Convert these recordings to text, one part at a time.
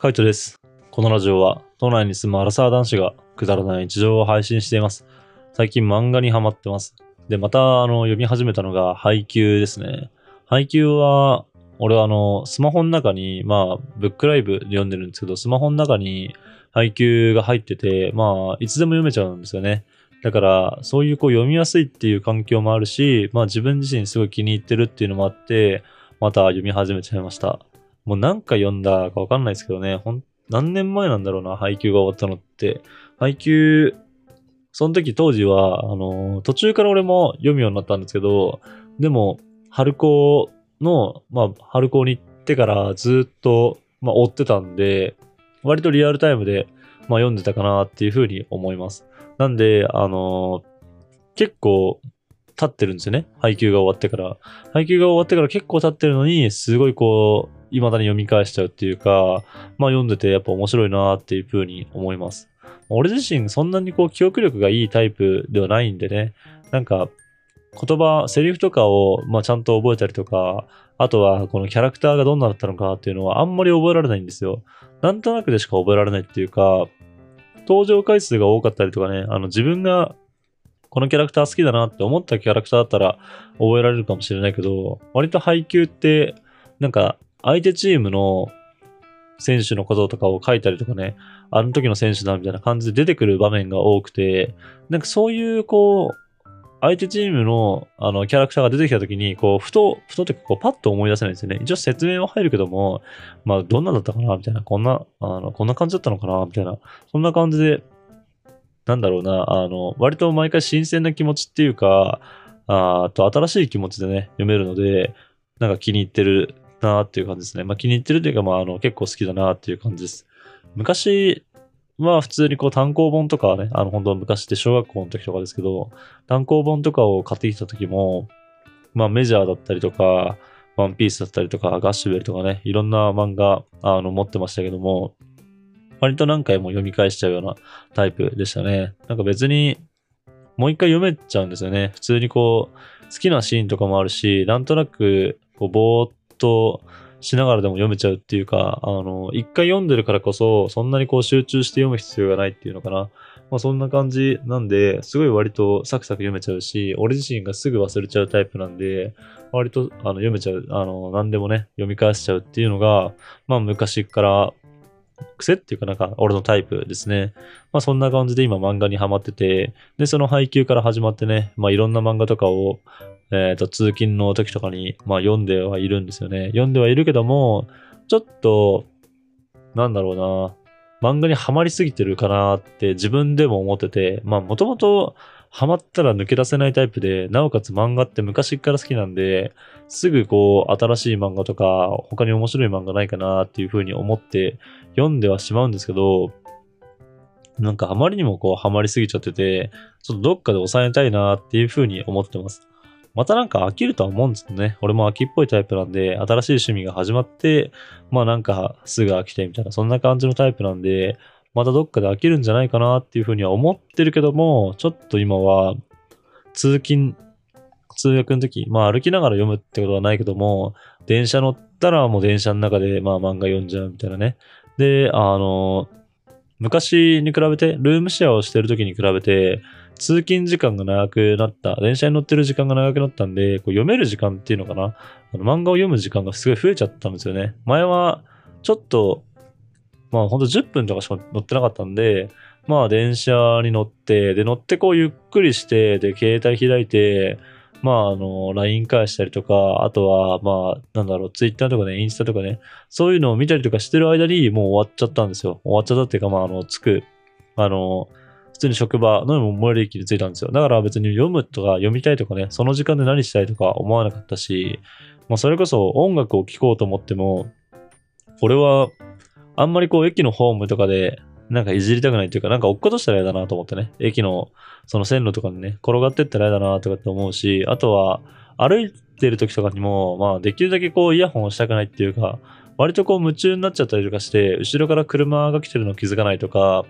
カイトです。このラジオは、都内に住むアラサー男子がくだらない日常を配信しています。最近漫画にハマってます。で、また、あの、読み始めたのが、配給ですね。配給は、俺はあの、スマホの中に、まあ、ブックライブで読んでるんですけど、スマホの中に配給が入ってて、まあ、いつでも読めちゃうんですよね。だから、そういうこう読みやすいっていう環境もあるし、まあ自分自身すごい気に入ってるっていうのもあって、また読み始めちゃいました。もう何回読んだかわかんないですけどね、ほん、何年前なんだろうな、配給が終わったのって。配給、その時当時は、あの、途中から俺も読むようになったんですけど、でも、春高の、まあ、春高に行ってからずっと、まあ、追ってたんで、割とリアルタイムで、まあ、読んでたかなっていうふうに思います。なんで、あの結構経ってるんですよね。配給が終わってから。配給が終わってから結構経ってるのに、すごいこう、未だに読み返しちゃうっていうか、まあ読んでてやっぱ面白いなっていう風に思います。俺自身そんなにこう記憶力がいいタイプではないんでね、なんか言葉、セリフとかをまあちゃんと覚えたりとか、あとはこのキャラクターがどんなだったのかっていうのはあんまり覚えられないんですよ。なんとなくでしか覚えられないっていうか、登場回数が多かったりとかね、あの自分がこのキャラクター好きだなって思ったキャラクターだったら覚えられるかもしれないけど、割と配給って、なんか相手チームの選手のこととかを書いたりとかね、あの時の選手だみたいな感じで出てくる場面が多くて、なんかそういうこう、相手チームのあのキャラクターが出てきた時に、こう、ふと、ふとってこうパッと思い出せないんですよね。一応説明は入るけども、まあどんなだったかなみたいな、こんな、あの、こんな感じだったのかなみたいな、そんな感じで、なんだろうな、あの、割と毎回新鮮な気持ちっていうか、ああと新しい気持ちでね、読めるので、なんか気に入ってるなっていう感じですね。まあ気に入ってるというか、まああの結構好きだなっていう感じです。昔は普通にこう単行本とかはね、あの本当昔って小学校の時とかですけど、単行本とかを買ってきた時も、まあメジャーだったりとか、ワンピースだったりとか、ガッシュベルとかね、いろんな漫画あの持ってましたけども、割と何回も読み返しちゃうようなタイプでしたね。なんか別にもう一回読めちゃうんですよね。普通にこう、好きなシーンとかもあるし、なんとなく、こう、ぼーっとしながらでも読めちゃうっていうか、あの、一回読んでるからこそ、そんなにこう集中して読む必要がないっていうのかな。まあそんな感じなんで、すごい割とサクサク読めちゃうし、俺自身がすぐ忘れちゃうタイプなんで、割とあの読めちゃう、あの、何でもね、読み返しちゃうっていうのが、まあ昔から癖っていうかなんか俺のタイプですね。まあそんな感じで今漫画にハマってて、で、その配給から始まってね、まあいろんな漫画とかを、えっ、と、通勤の時とかに、まあ読んではいるんですよね。読んではいるけども、ちょっと、なんだろうな、漫画にハマりすぎてるかなって自分でも思ってて、まあもともとハマったら抜け出せないタイプで、なおかつ漫画って昔から好きなんで、すぐこう、新しい漫画とか、他に面白い漫画ないかなっていうふうに思って読んではしまうんですけど、なんかあまりにもこうハマりすぎちゃってて、ちょっとどっかで抑えたいなっていうふうに思ってます。またなんか飽きるとは思うんですけどね。俺も飽きっぽいタイプなんで、新しい趣味が始まって、まあなんかすぐ飽きてみたいな、そんな感じのタイプなんで、またどっかで飽きるんじゃないかなっていうふうには思ってるけども、ちょっと今は通勤、通学の時、まあ歩きながら読むってことはないけども、電車乗ったらもう電車の中でまあ漫画読んじゃうみたいなね。で、あの、昔に比べて、ルームシェアをしてる時に比べて、通勤時間が長くなった、電車に乗ってる時間が長くなったんで、こう読める時間っていうのかな、あの漫画を読む時間がすごい増えちゃったんですよね。前は、ちょっと、まあほんと10分とかしか乗ってなかったんで、まあ電車に乗って、で乗ってこうゆっくりして、で携帯開いて、まああの、LINE 返したりとか、あとはまあなんだろう、Twitter とかね、インスタとかね、そういうのを見たりとかしてる間にもう終わっちゃったんですよ。終わっちゃったっていうか、まああの、着く、あの、普通に職場の最寄り駅に着いたんですよ。だから別に読むとか読みたいとかね、その時間で何したいとか思わなかったし、まあそれこそ音楽を聴こうと思っても、俺はあんまりこう駅のホームとかでなんかいじりたくないっていうか、なんか落っことしたら嫌だなと思ってね。駅のその線路とかにね、転がってったら嫌だなとかって思うし、あとは歩いてる時とかにも、まあできるだけこうイヤホンをしたくないっていうか、割とこう夢中になっちゃったりとかして、後ろから車が来てるの気づかないとか、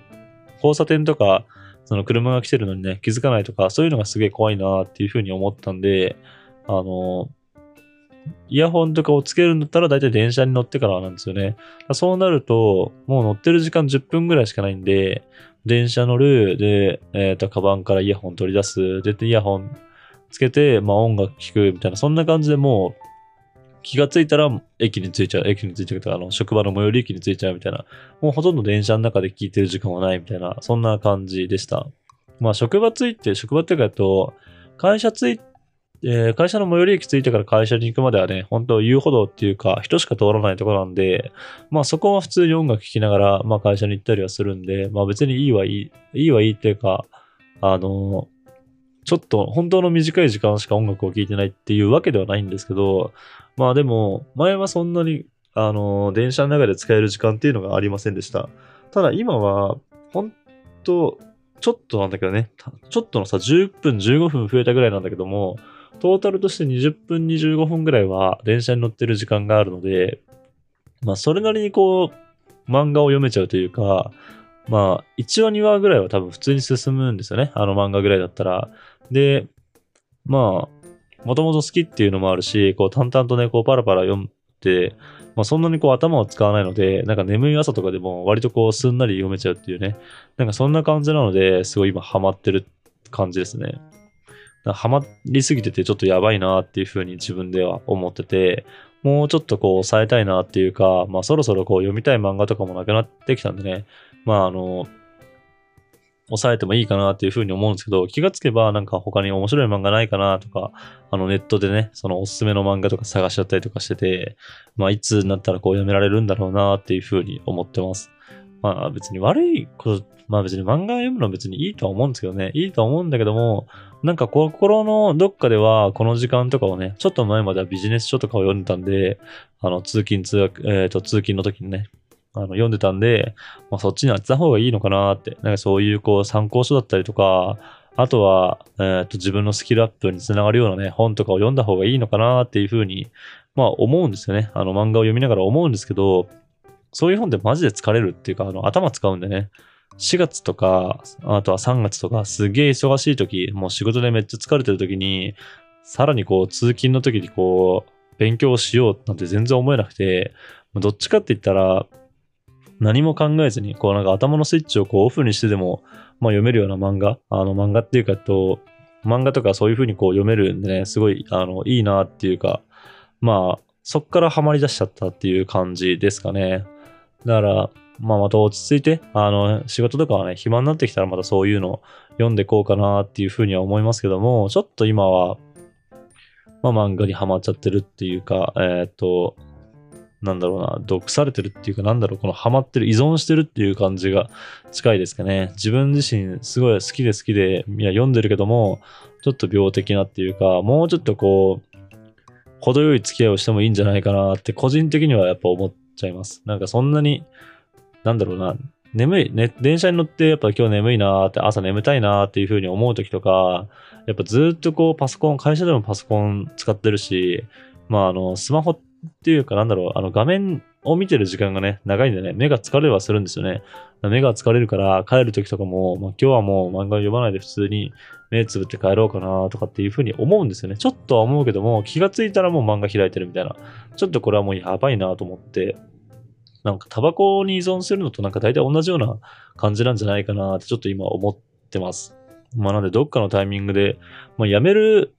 交差点とか、その車が来てるのにね、気づかないとか、そういうのがすげえ怖いなっていうふうに思ったんで、あの、イヤホンとかをつけるんだったら大体電車に乗ってからなんですよね。そうなると、もう乗ってる時間10分ぐらいしかないんで、電車乗る、で、えっ、ー、と、カバンからイヤホン取り出す、で、イヤホンつけて、まあ音楽聴くみたいな、そんな感じでもう、気がついたら駅に着いちゃう、駅に着いちゃうとか、あの、職場の最寄り駅に着いちゃうみたいな、もうほとんど電車の中で聞いてる時間はないみたいな、そんな感じでした。まあ職場着いて、職場っていうかと、会社着いて、えー、会社の最寄り駅着いてから会社に行くまではね、本当遊歩道っていうか、人しか通らないところなんで、まあそこは普通に音楽聴きながら、まあ会社に行ったりはするんで、まあ別にいいはいい、いいはいいっていうか、あのちょっと本当の短い時間しか音楽を聴いてないっていうわけではないんですけど、まあでも、前はそんなに、あの電車の中で使える時間っていうのがありませんでした。ただ今は、本当ちょっとなんだけどね、ちょっとのさ、10分、15分増えたぐらいなんだけども、トータルとして20分、25分ぐらいは電車に乗ってる時間があるので、まあ、それなりにこう、漫画を読めちゃうというか、まあ、1話、2話ぐらいは多分普通に進むんですよね。あの漫画ぐらいだったら。で、まあ、もともと好きっていうのもあるし、こう淡々とね、こうパラパラ読んで、まあそんなにこう頭を使わないので、なんか眠い朝とかでも割とこうすんなり読めちゃうっていうね。なんかそんな感じなので、すごい今ハマってる感じですね。ハマりすぎててちょっとやばいなっていうふうに自分では思ってて、もうちょっとこう抑えたいなっていうか、まあそろそろこう読みたい漫画とかもなくなってきたんでね、まああの、抑えてもいいかなっていうふうに思うんですけど、気がつけばなんか他に面白い漫画ないかなとか、あのネットでね、そのおすすめの漫画とか探しちゃったりとかしてて、まあいつになったらこう読められるんだろうなっていうふうに思ってます。まあ別に悪いこと、まあ別に漫画読むのは別にいいとは思うんですけどね、いいとは思うんだけども、なんか心のどっかではこの時間とかをね、ちょっと前まではビジネス書とかを読んでたんで、あの通勤通学、えっ、ー、と通勤の時にね、あの読んでたんで、まあ、そっちに当てた方がいいのかなって、なんかそういうこう参考書だったりとか、あとは、えー、と自分のスキルアップにつながるようなね、本とかを読んだ方がいいのかなっていうふうに、まあ思うんですよね。あの漫画を読みながら思うんですけど、そういう本ってマジで疲れるっていうか、あの頭使うんでね。4月とか、あとは3月とか、すげえ忙しい時、もう仕事でめっちゃ疲れてる時に、さらにこう通勤の時にこう、勉強しようなんて全然思えなくて、どっちかって言ったら、何も考えずに、こうなんか頭のスイッチをこうオフにしてでも、まあ読めるような漫画、あの漫画っていうかと、漫画とかそういう風にこう読めるんでね、すごい、あの、いいなっていうか、まあ、そっからハマり出しちゃったっていう感じですかね。だから、まあまた落ち着いて、あの、仕事とかはね、暇になってきたらまたそういうの読んでこうかなっていう風には思いますけども、ちょっと今は、まあ漫画にハマっちゃってるっていうか、えー、っと、なんだろうな、毒されてるっていうか、なんだろう、このハマってる、依存してるっていう感じが近いですかね。自分自身すごい好きで好きで、いや、読んでるけども、ちょっと病的なっていうか、もうちょっとこう、程よい付き合いをしてもいいんじゃないかなって個人的にはやっぱ思っちゃいます。なんかそんなに、なんだろうな、眠い、ね、電車に乗ってやっぱ今日眠いなーって、朝眠たいなーっていう風に思う時とか、やっぱずっとこうパソコン、会社でもパソコン使ってるし、まああの、スマホっていうかなんだろう、あの画面を見てる時間がね、長いんでね、目が疲れはするんですよね。目が疲れるから帰る時とかも、まあ、今日はもう漫画読まないで普通に目つぶって帰ろうかなとかっていうふうに思うんですよね。ちょっとは思うけども、気がついたらもう漫画開いてるみたいな。ちょっとこれはもうやばいなと思って、なんかタバコに依存するのとなんか大体同じような感じなんじゃないかなってちょっと今思ってます。まあなんでどっかのタイミングで、まあやめる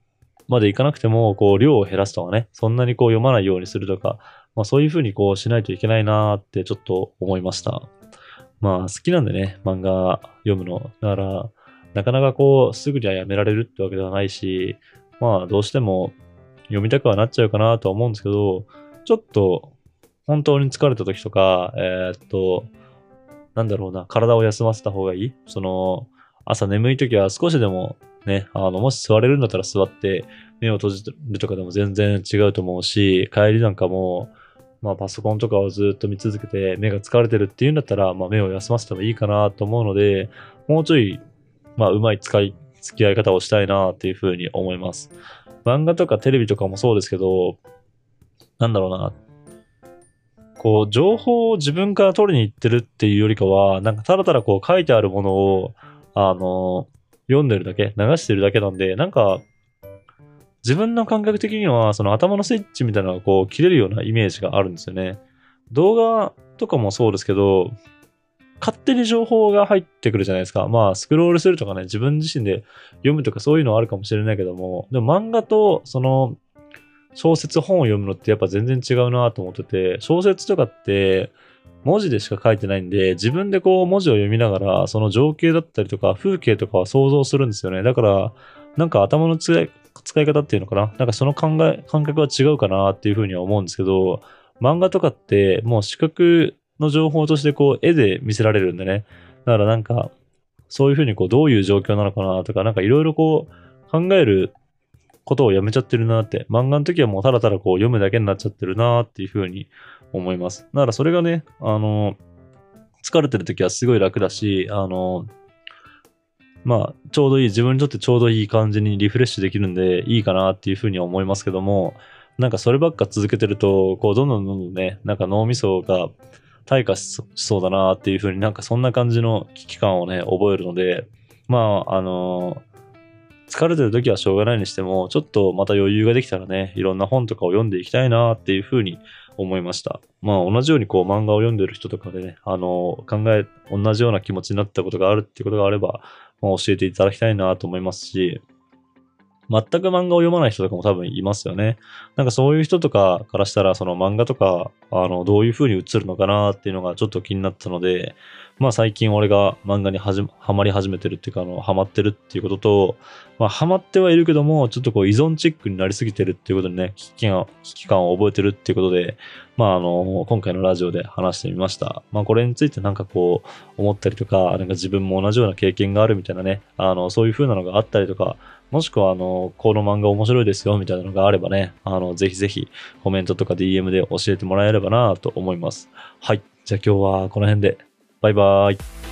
までいかなくても、こう、量を減らすとかね、そんなにこう読まないようにするとか、まあそういうふうにこうしないといけないなってちょっと思いました。まあ好きなんでね、漫画読むの。だから、なかなかこう、すぐにはやめられるってわけではないし、まあどうしても読みたくはなっちゃうかなとは思うんですけど、ちょっと本当に疲れた時とか、えー、っと、なんだろうな、体を休ませた方がいい？その、朝眠い時は少しでもね、あの、もし座れるんだったら座って目を閉じるとかでも全然違うと思うし、帰りなんかも、まあパソコンとかをずっと見続けて目が疲れてるっていうんだったら、まあ目を休ませてもいいかなと思うので、もうちょい、まあうまい使い、付き合い方をしたいなっていうふうに思います。漫画とかテレビとかもそうですけど、なんだろうな。こう、情報を自分から取りに行ってるっていうよりかは、なんかただただこう書いてあるものを、あの、読んでるだけ、流してるだけなんで、なんか、自分の感覚的には、その頭のスイッチみたいなのがこう切れるようなイメージがあるんですよね。動画とかもそうですけど、勝手に情報が入ってくるじゃないですか。まあ、スクロールするとかね、自分自身で読むとかそういうのはあるかもしれないけども、でも漫画とその小説本を読むのってやっぱ全然違うなと思ってて、小説とかって文字でしか書いてないんで、自分でこう文字を読みながら、その情景だったりとか風景とかは想像するんですよね。だから、なんか頭の使い使い方っていうのかななんかその考え、感覚は違うかなっていうふうには思うんですけど、漫画とかってもう視覚の情報としてこう絵で見せられるんでね。だからなんか、そういうふうにこうどういう状況なのかなとか、なんかいろいろこう考えることをやめちゃってるなって、漫画の時はもうただただこう読むだけになっちゃってるなっていうふうに思います。だからそれがね、あの、疲れてる時はすごい楽だし、あの、まあ、ちょうどいい、自分にとってちょうどいい感じにリフレッシュできるんで、いいかなっていうふうに思いますけども、なんかそればっか続けてると、こう、どんどんどんどんね、なんか脳みそが退化しそうだなっていうふうになんかそんな感じの危機感をね、覚えるので、まあ、あの疲れてる時はしょうがないにしても、ちょっとまた余裕ができたらね、いろんな本とかを読んでいきたいなっていうふうに思いました。まあ同じようにこう漫画を読んでる人とかでね、あの、考え、同じような気持ちになったことがあるっていうことがあれば、まあ、教えていただきたいなと思いますし、全く漫画を読まない人とかも多分いますよね。なんかそういう人とかからしたら、その漫画とか、あの、どういう風に映るのかなっていうのがちょっと気になったので、まあ最近俺が漫画にはじハマり始めてるっていうか、あの、ハマってるっていうことと、まあハマってはいるけども、ちょっとこう依存チックになりすぎてるっていうことにね、危機感危機感を覚えてるっていうことで、まああの、今回のラジオで話してみました。まあこれについてなんかこう、思ったりとか、なんか自分も同じような経験があるみたいなね、あの、そういう風なのがあったりとか、もしくは、あの、この漫画面白いですよ、みたいなのがあればね、あの、ぜひぜひコメントとか DM で教えてもらえればなと思います。はい。じゃあ今日はこの辺で。バイバーイ。